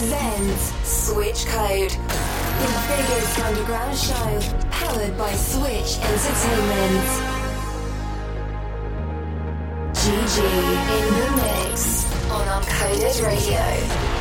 presents Switch Code, the biggest underground show powered by Switch Entertainment. Gigee in the mix on Uncoded Radio.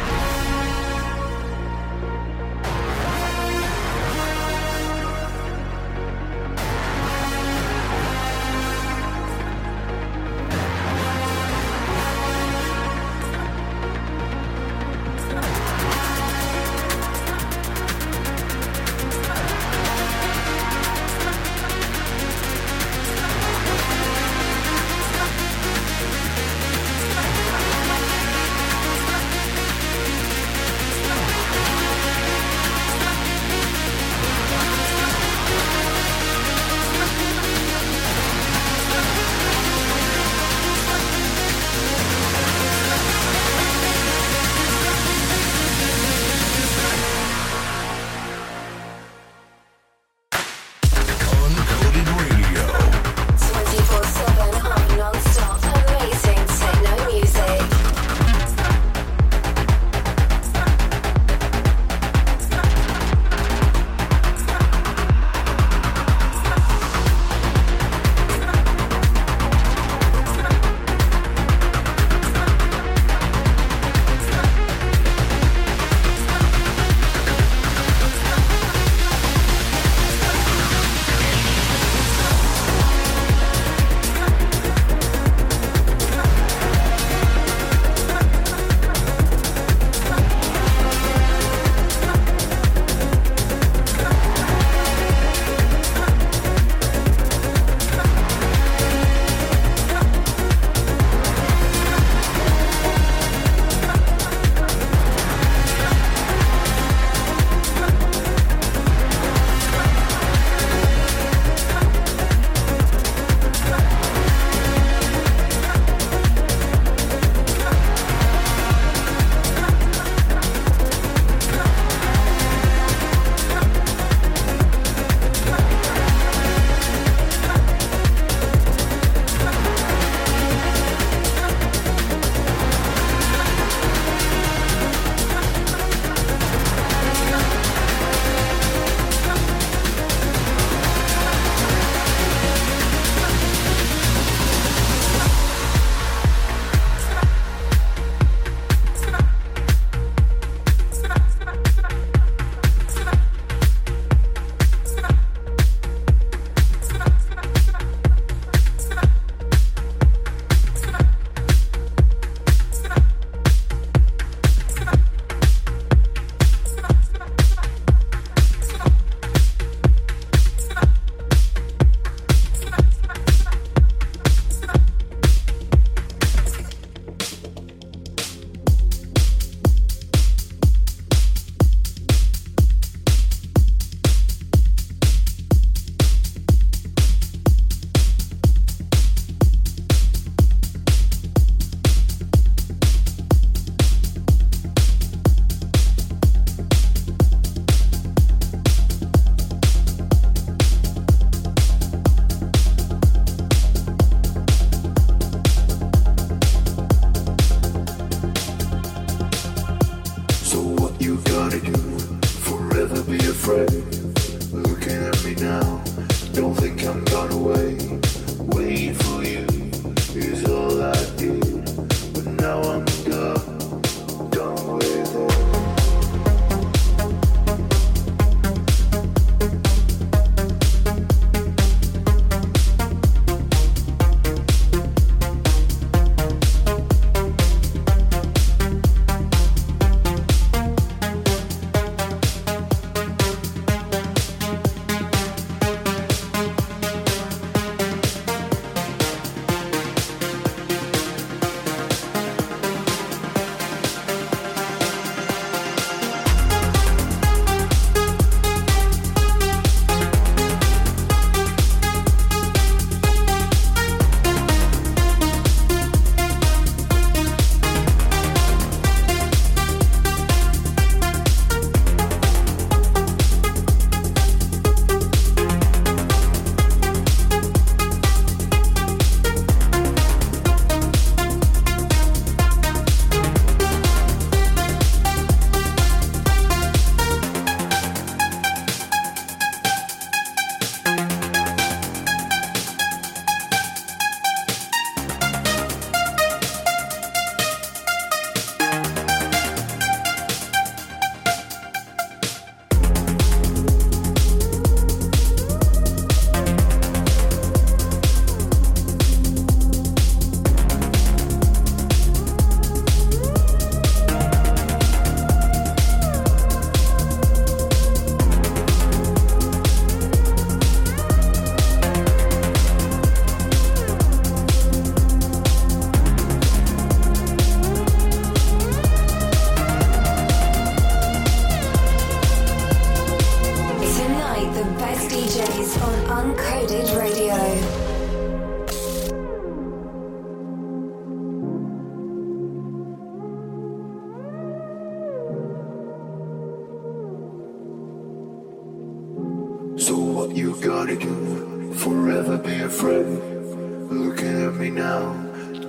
what you gotta do. Forever be a friend. Looking at me now,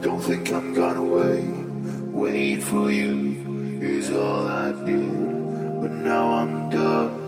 don't think I'm gone away. Wait for you is all I do. but now I'm done.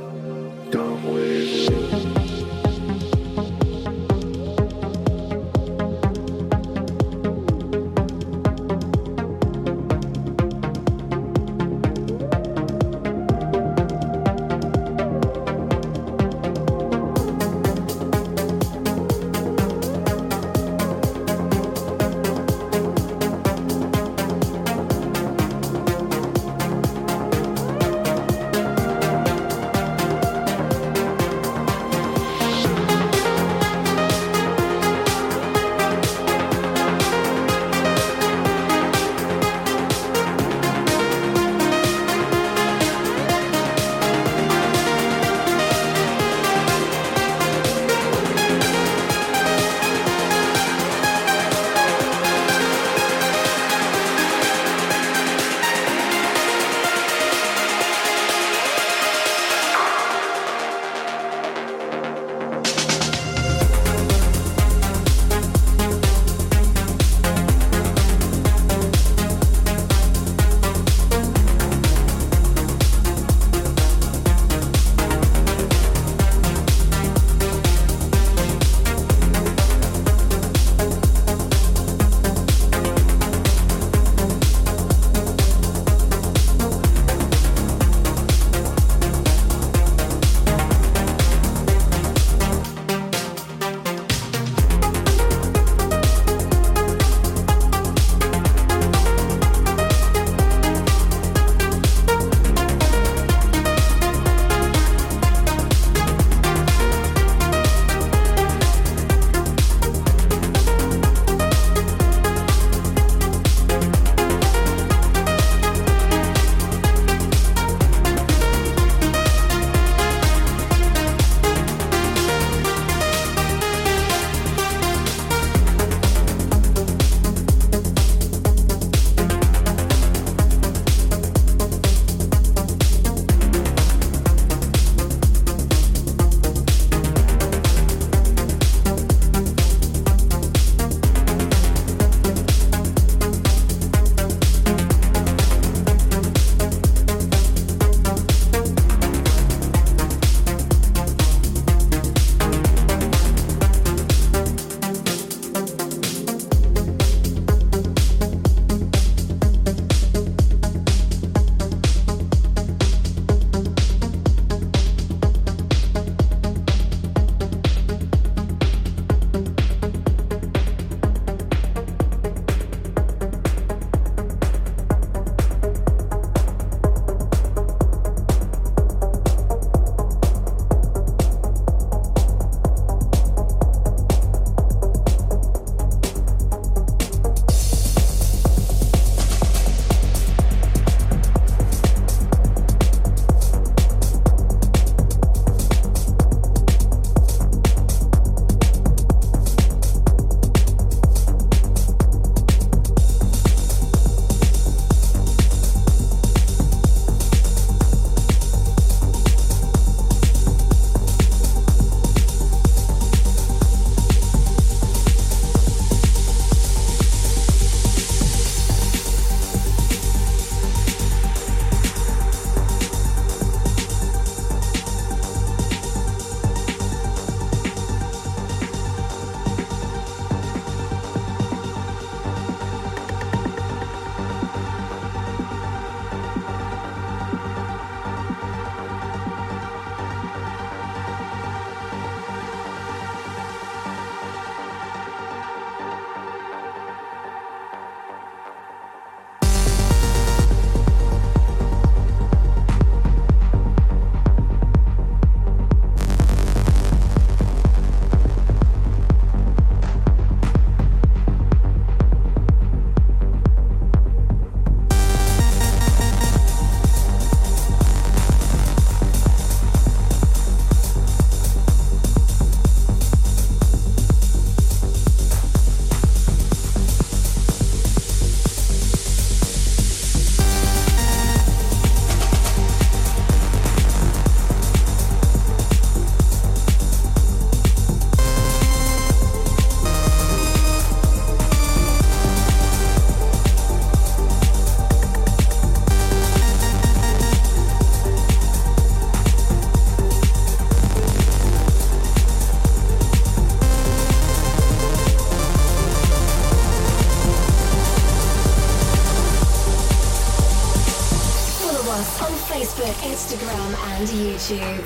And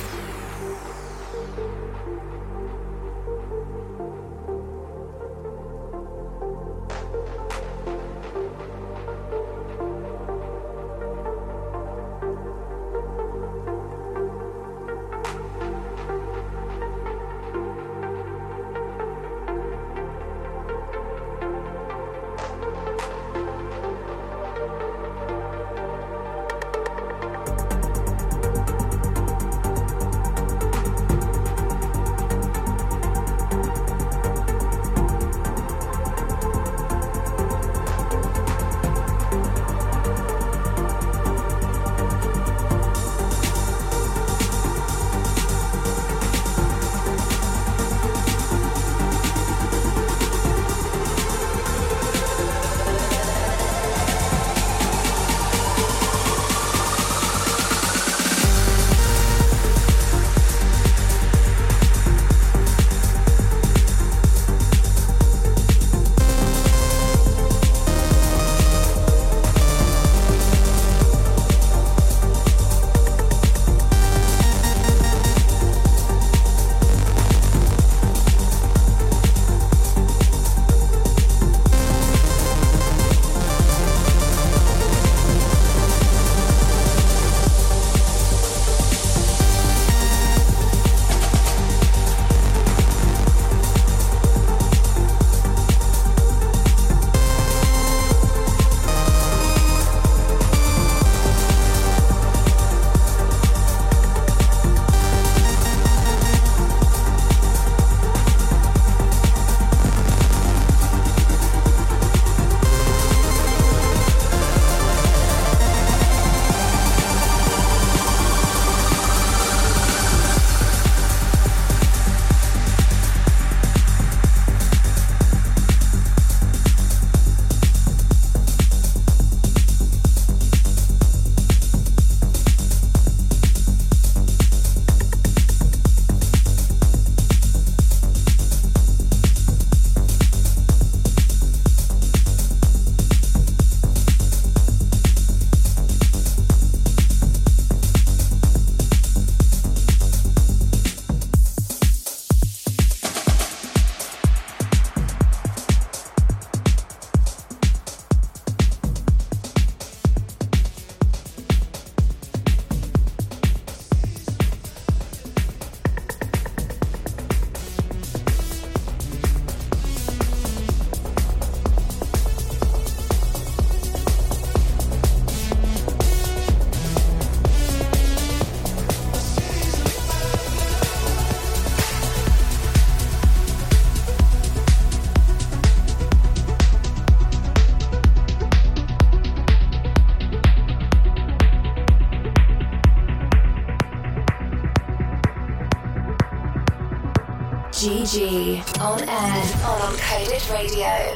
On air on Uncoded Radio.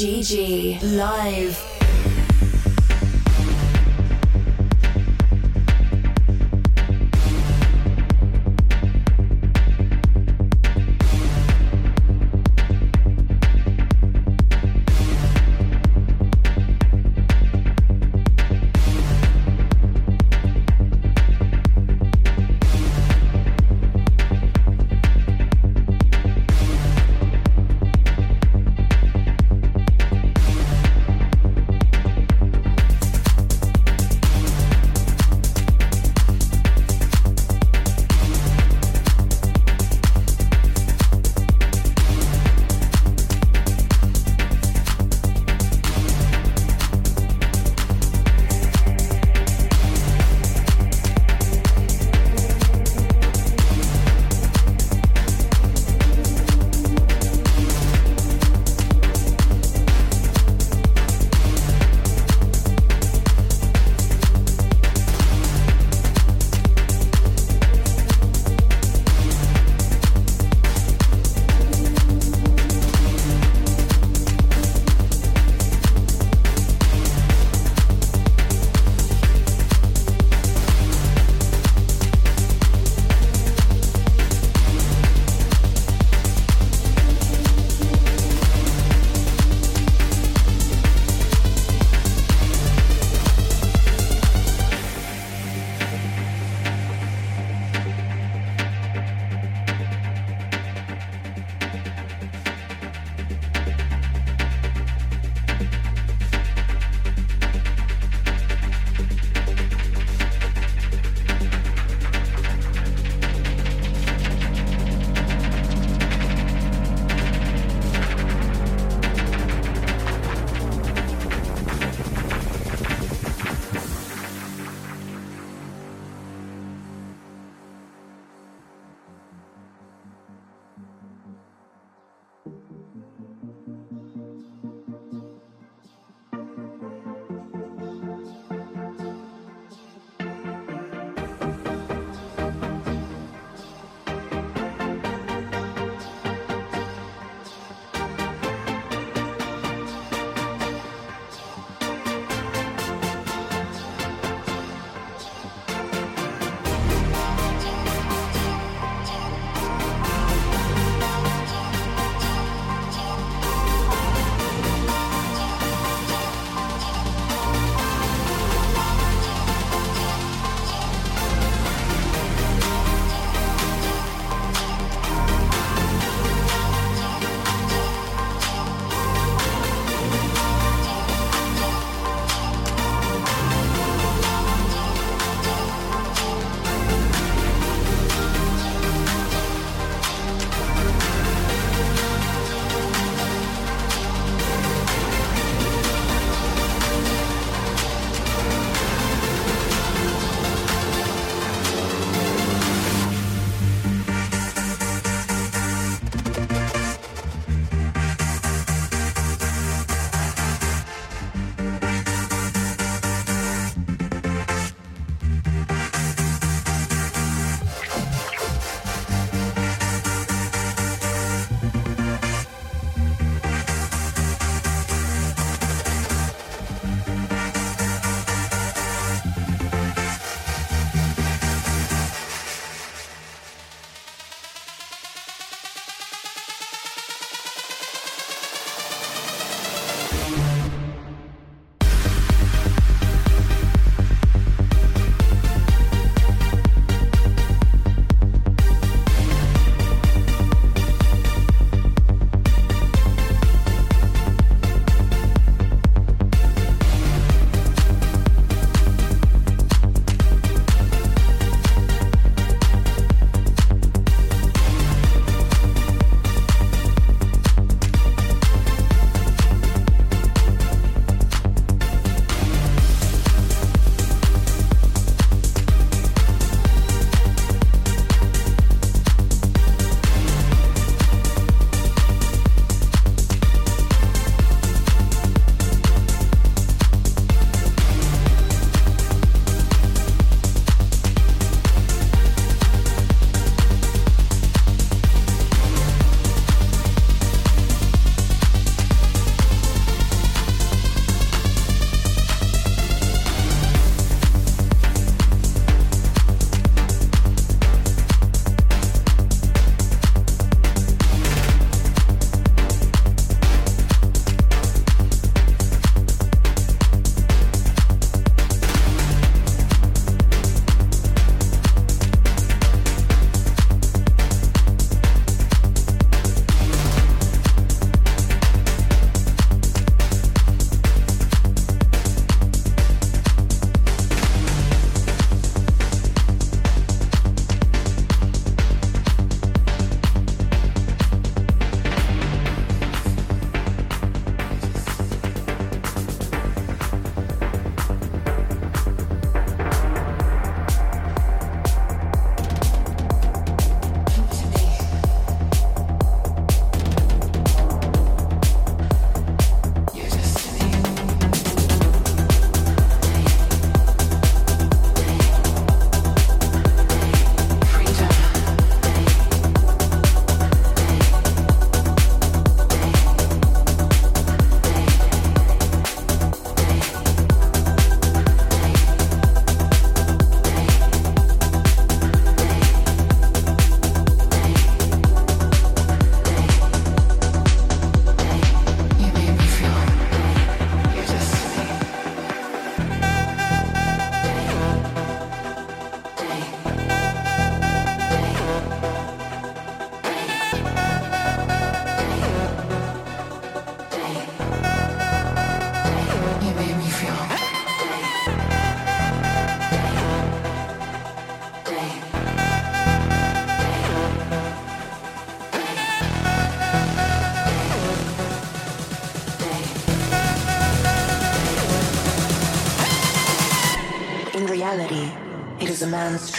Gigee live.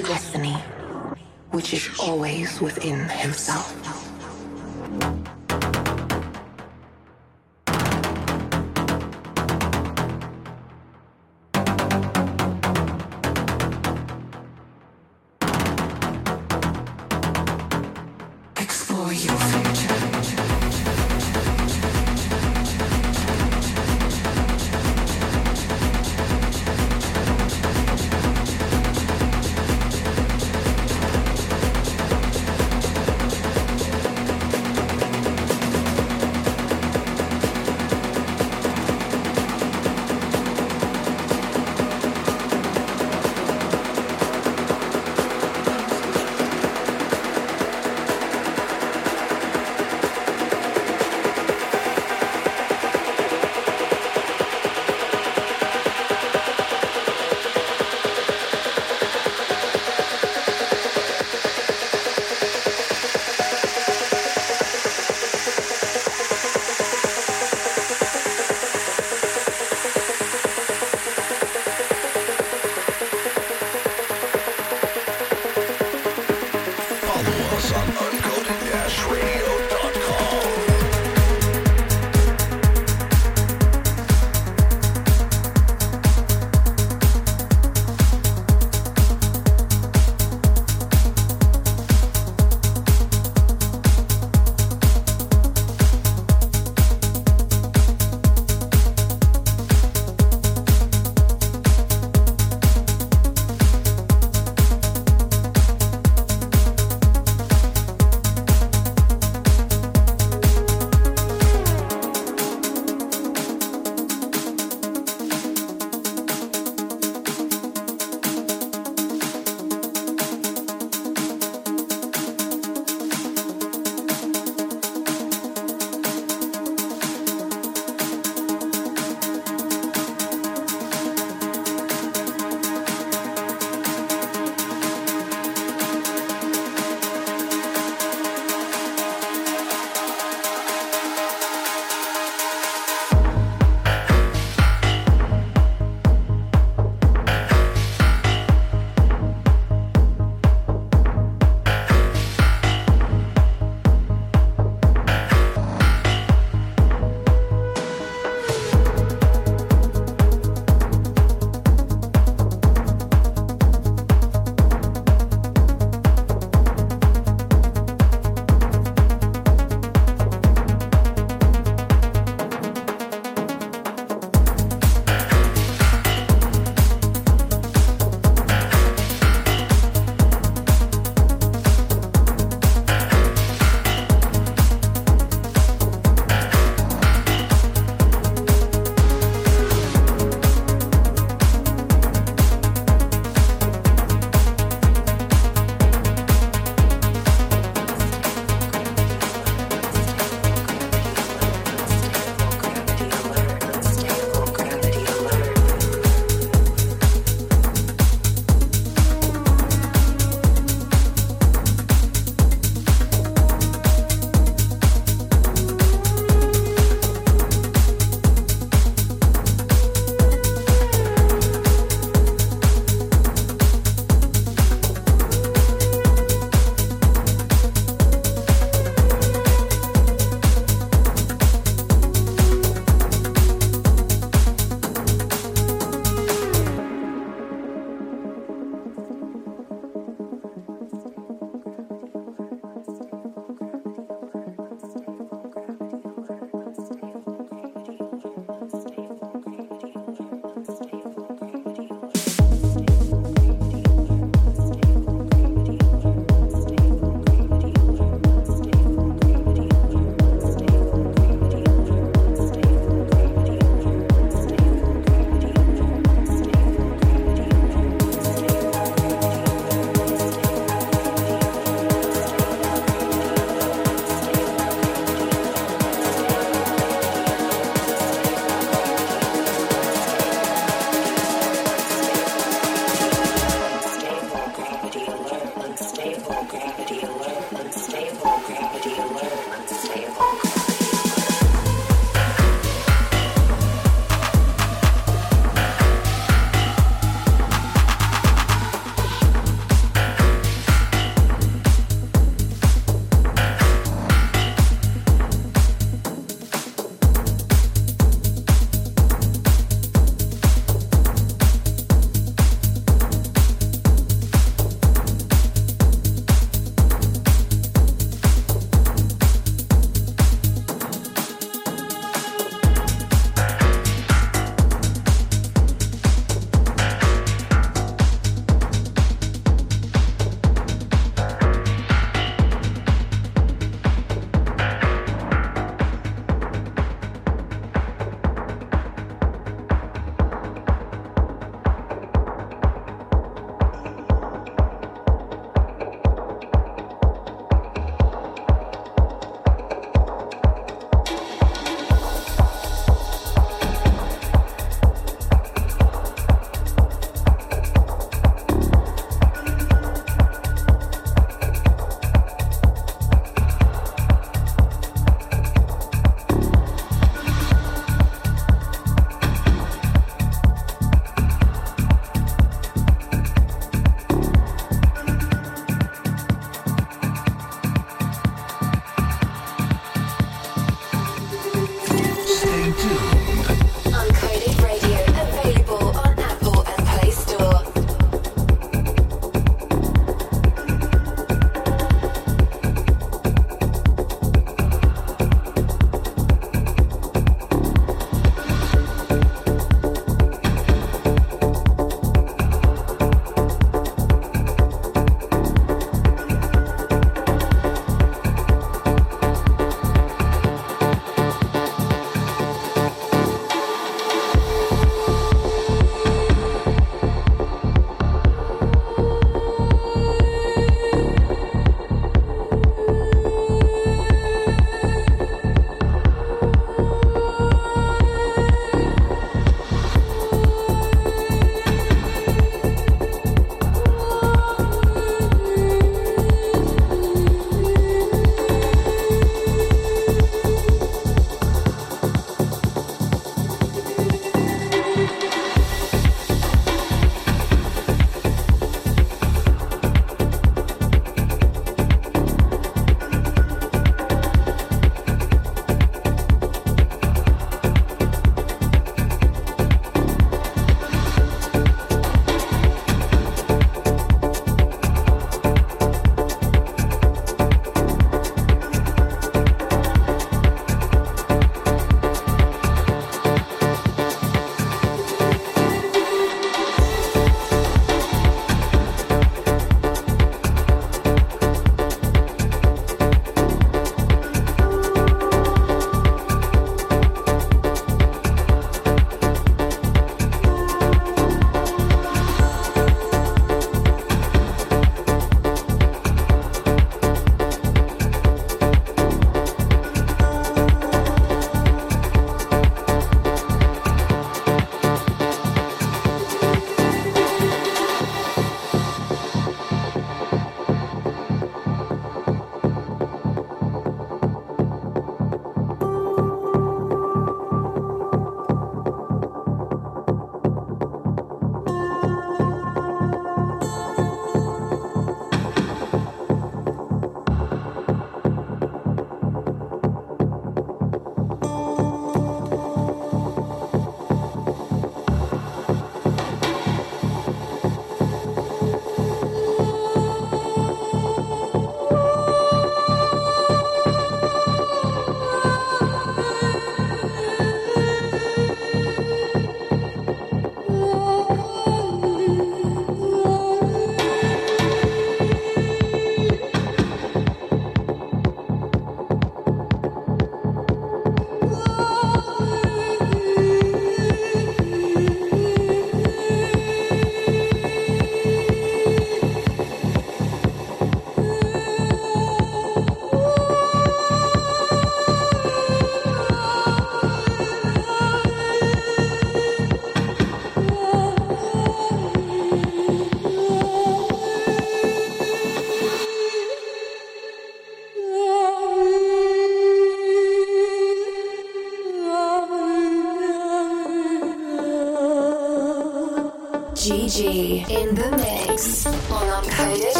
Destiny, which is always within himself.